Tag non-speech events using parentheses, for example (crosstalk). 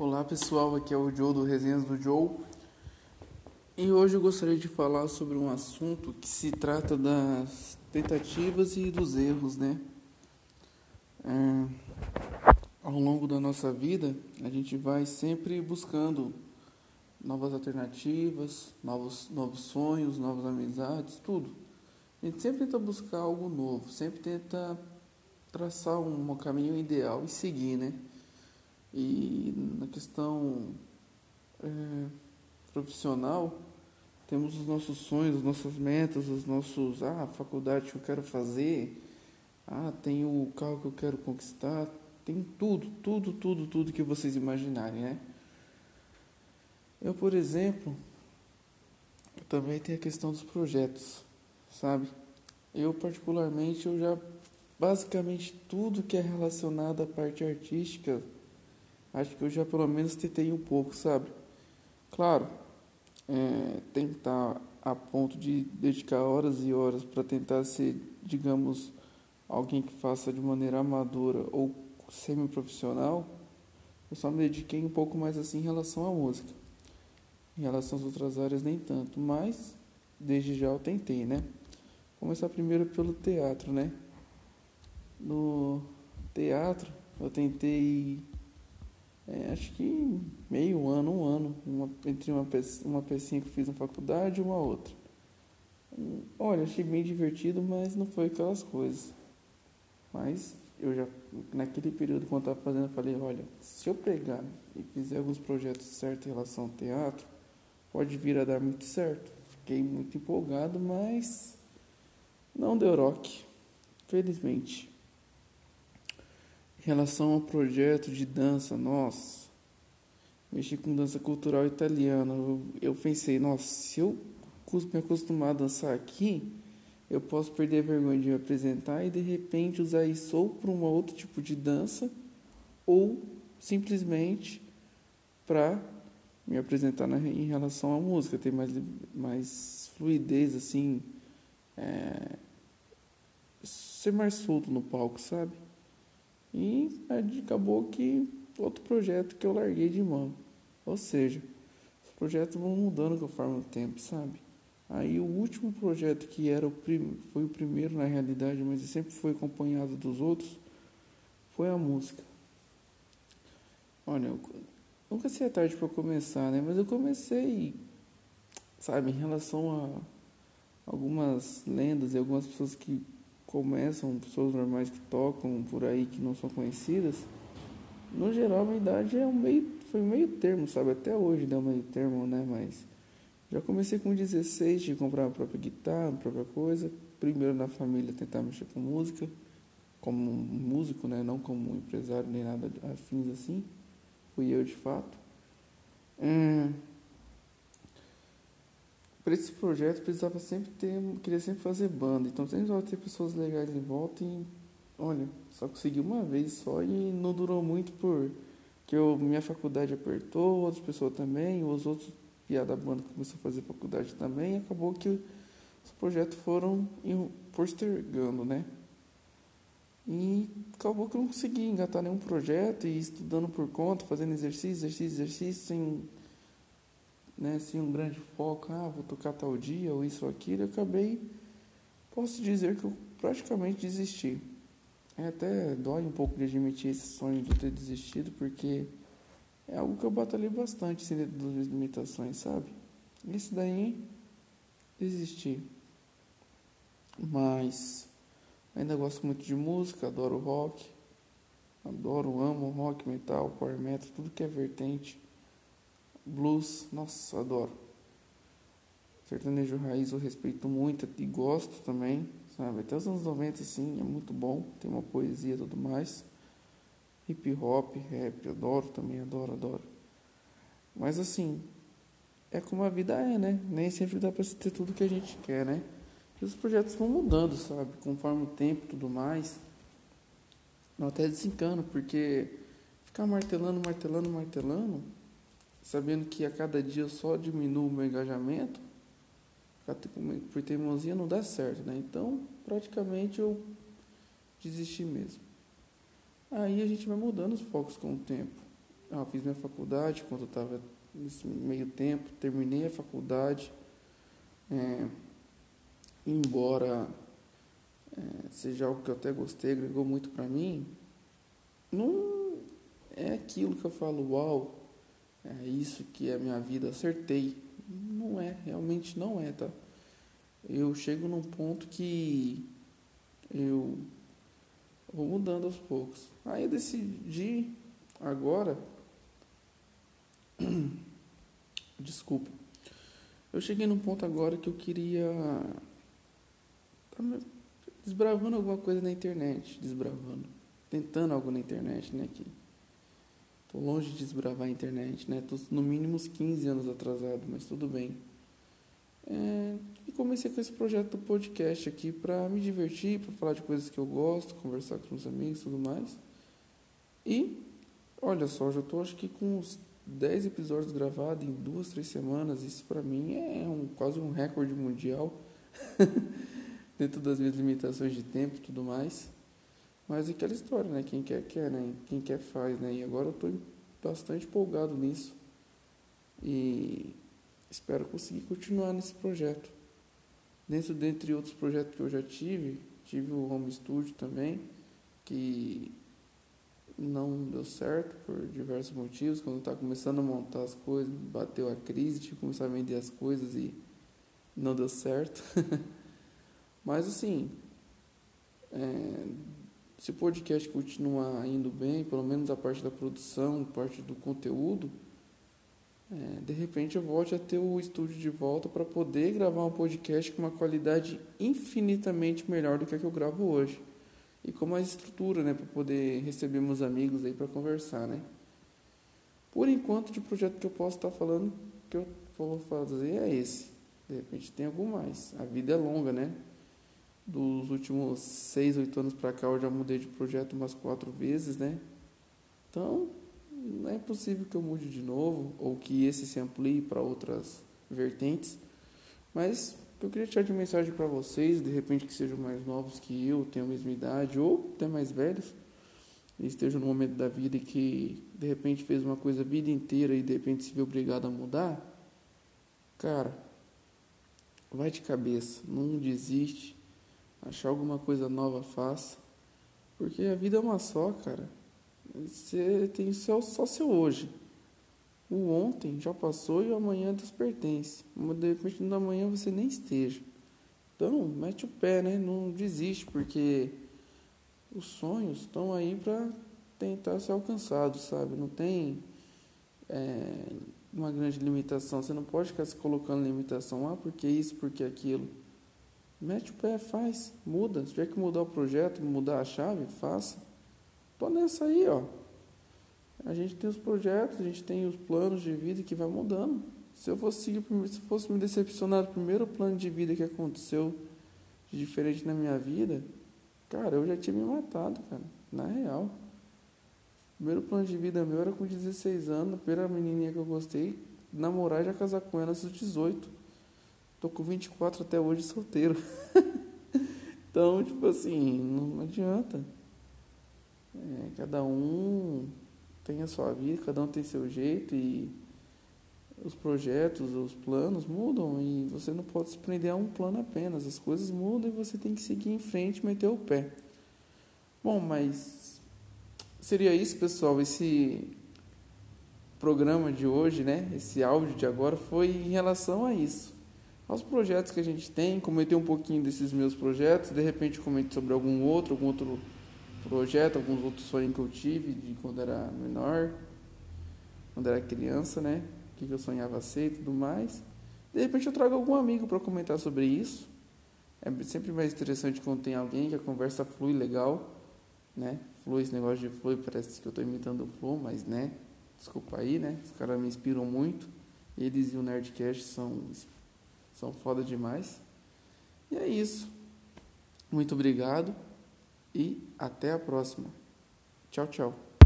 Olá pessoal, aqui é o Joe do Resenhas do Joe e hoje eu gostaria de falar sobre um assunto que se trata das tentativas e dos erros, né? É, ao longo da nossa vida, a gente vai sempre buscando novas alternativas, novos, novos sonhos, novas amizades, tudo. A gente sempre tenta buscar algo novo, sempre tenta traçar um caminho ideal e seguir, né? E na questão é, profissional, temos os nossos sonhos, as nossas metas, os nossos, ah, a faculdade que eu quero fazer, ah, tem o carro que eu quero conquistar, tem tudo, tudo, tudo, tudo que vocês imaginarem, né? Eu, por exemplo, também tenho a questão dos projetos, sabe? Eu, particularmente, eu já, basicamente, tudo que é relacionado à parte artística, acho que eu já pelo menos tentei um pouco, sabe? Claro, é, tentar a ponto de dedicar horas e horas para tentar ser, digamos, alguém que faça de maneira amadora ou semi-profissional, eu só me dediquei um pouco mais assim em relação à música. Em relação às outras áreas, nem tanto, mas desde já eu tentei, né? Começar primeiro pelo teatro, né? No teatro, eu tentei é, acho que meio ano, um ano, uma, entre uma, uma pecinha que fiz na faculdade e uma outra. Olha, achei bem divertido, mas não foi aquelas coisas. Mas eu já, naquele período, quando eu estava fazendo, eu falei: olha, se eu pegar e fizer alguns projetos certos em relação ao teatro, pode vir a dar muito certo. Fiquei muito empolgado, mas não deu rock, felizmente. Em relação ao projeto de dança, nossa, mexi com dança cultural italiana. Eu, eu pensei, nossa, se eu me acostumar a dançar aqui, eu posso perder a vergonha de me apresentar e de repente usar isso ou para um outro tipo de dança ou simplesmente para me apresentar na, em relação à música, ter mais, mais fluidez, assim, é, ser mais solto no palco, sabe? E acabou que outro projeto que eu larguei de mão. Ou seja, os projetos vão mudando conforme o tempo, sabe? Aí o último projeto que era o prim... foi o primeiro na realidade, mas sempre foi acompanhado dos outros, foi a música. Olha, eu nunca sei a tarde para começar, né? Mas eu comecei, sabe, em relação a algumas lendas e algumas pessoas que começam, pessoas normais que tocam por aí que não são conhecidas, no geral a minha idade é um meio, foi meio termo, sabe? Até hoje dá meio termo, né? Mas já comecei com 16 de comprar a própria guitarra, a própria coisa. Primeiro na família tentar mexer com música, como músico, né? Não como empresário nem nada afins assim. Fui eu de fato. Hum, para esse projeto precisava sempre ter, queria sempre fazer banda, então sempre precisava ter pessoas legais em volta e olha, só consegui uma vez só e não durou muito por que eu, minha faculdade apertou, outras pessoas também, os outros piada da banda começou a fazer faculdade também, e acabou que os projetos foram postergando, né? E acabou que eu não consegui engatar nenhum projeto e estudando por conta, fazendo exercício, exercício, exercício, sem né, assim, um grande foco, ah, vou tocar tal dia, ou isso ou aquilo, eu acabei, posso dizer que eu praticamente desisti. É, até dói um pouco de admitir esse sonho de ter desistido, porque é algo que eu batalhei bastante assim, dentro das minhas limitações, sabe? Isso daí, desisti. Mas ainda gosto muito de música, adoro rock, adoro, amo rock, metal, power metal, tudo que é vertente. Blues, nossa, adoro. Sertanejo raiz eu respeito muito e gosto também, sabe? Até os anos 90, assim, é muito bom, tem uma poesia e tudo mais. Hip hop, rap, adoro também, adoro, adoro. Mas assim, é como a vida é, né? Nem sempre dá pra ter tudo que a gente quer, né? E os projetos vão mudando, sabe? Conforme o tempo e tudo mais. Eu até desencano, porque ficar martelando, martelando, martelando sabendo que a cada dia eu só diminuo o meu engajamento, por teimosia não dá certo, né? Então, praticamente eu desisti mesmo. Aí a gente vai mudando os focos com o tempo. ah, fiz minha faculdade quando eu estava nesse meio tempo, terminei a faculdade, é, embora é, seja algo que eu até gostei, agregou muito para mim, não é aquilo que eu falo, uau, é isso que é a minha vida, acertei. Não é, realmente não é, tá? Eu chego num ponto que eu vou mudando aos poucos. Aí eu decidi agora. (clears throat) Desculpa. Eu cheguei num ponto agora que eu queria. Tá desbravando alguma coisa na internet. Desbravando. Tentando algo na internet, né? Que tô longe de desbravar a internet, né? Tô no mínimo uns 15 anos atrasado, mas tudo bem. É, e comecei com esse projeto do podcast aqui para me divertir, para falar de coisas que eu gosto, conversar com os amigos e tudo mais. E, olha só, já estou acho que com uns 10 episódios gravados em duas, três semanas. Isso para mim é um, quase um recorde mundial, (laughs) dentro das minhas limitações de tempo e tudo mais. Mas é aquela história, né? Quem quer, quer, né? Quem quer, faz, né? E agora eu estou bastante empolgado nisso. E espero conseguir continuar nesse projeto. Dentro, dentre outros projetos que eu já tive, tive o Home Studio também, que não deu certo por diversos motivos. Quando estava começando a montar as coisas, bateu a crise, tive que começar a vender as coisas e não deu certo. (laughs) Mas assim, é, se o podcast continuar indo bem, pelo menos a parte da produção, parte do conteúdo, é, de repente eu volte a ter o estúdio de volta para poder gravar um podcast com uma qualidade infinitamente melhor do que a que eu gravo hoje. E com mais estrutura, né, para poder receber meus amigos aí para conversar, né? Por enquanto, de projeto que eu posso estar tá falando, que eu vou fazer é esse. De repente tem algum mais. A vida é longa, né? Dos últimos seis, oito anos para cá, eu já mudei de projeto umas quatro vezes, né? Então, não é possível que eu mude de novo ou que esse se amplie para outras vertentes. Mas eu queria deixar de mensagem para vocês, de repente que sejam mais novos que eu, tenham a mesma idade ou até mais velhos, e estejam no momento da vida e que de repente fez uma coisa a vida inteira e de repente se vê obrigado a mudar. Cara, vai de cabeça, não desiste, achar alguma coisa nova faça, porque a vida é uma só, cara. Você tem só, só seu hoje. O ontem já passou e o amanhã Deus pertence. De repente no amanhã você nem esteja. Então, mete o pé, né? Não desiste, porque os sonhos estão aí para tentar ser alcançados, sabe? Não tem é, uma grande limitação. Você não pode ficar se colocando limitação. Ah, porque isso, porque aquilo. Mete o pé, faz, muda. Se tiver que mudar o projeto, mudar a chave, faça. Tô nessa aí, ó. A gente tem os projetos, a gente tem os planos de vida que vai mudando. Se eu fosse seguir, se fosse me decepcionar do primeiro plano de vida que aconteceu de diferente na minha vida, cara, eu já tinha me matado, cara, na real. O primeiro plano de vida meu era com 16 anos, a primeira menininha que eu gostei, namorar e já casar com ela aos 18. Tô com 24 até hoje solteiro. (laughs) então, tipo assim, não adianta. É, cada um tem a sua vida, cada um tem seu jeito e os projetos, os planos mudam e você não pode se prender a um plano apenas. As coisas mudam e você tem que seguir em frente e meter o pé. Bom, mas seria isso, pessoal. Esse programa de hoje, né? Esse áudio de agora foi em relação a isso. Aos projetos que a gente tem, comentei um pouquinho desses meus projetos, de repente comente sobre algum outro, algum outro projeto, alguns outros sonhos que eu tive de quando era menor, quando era criança, né? O que eu sonhava ser e tudo mais. De repente eu trago algum amigo para comentar sobre isso. É sempre mais interessante quando tem alguém que a conversa flui legal, né? Flui esse negócio de flui, parece que eu estou imitando o flow, mas né? Desculpa aí, né? Os caras me inspiram muito. Eles e o Nerdcast são, são foda demais. E é isso. Muito obrigado e até a próxima. Tchau, tchau.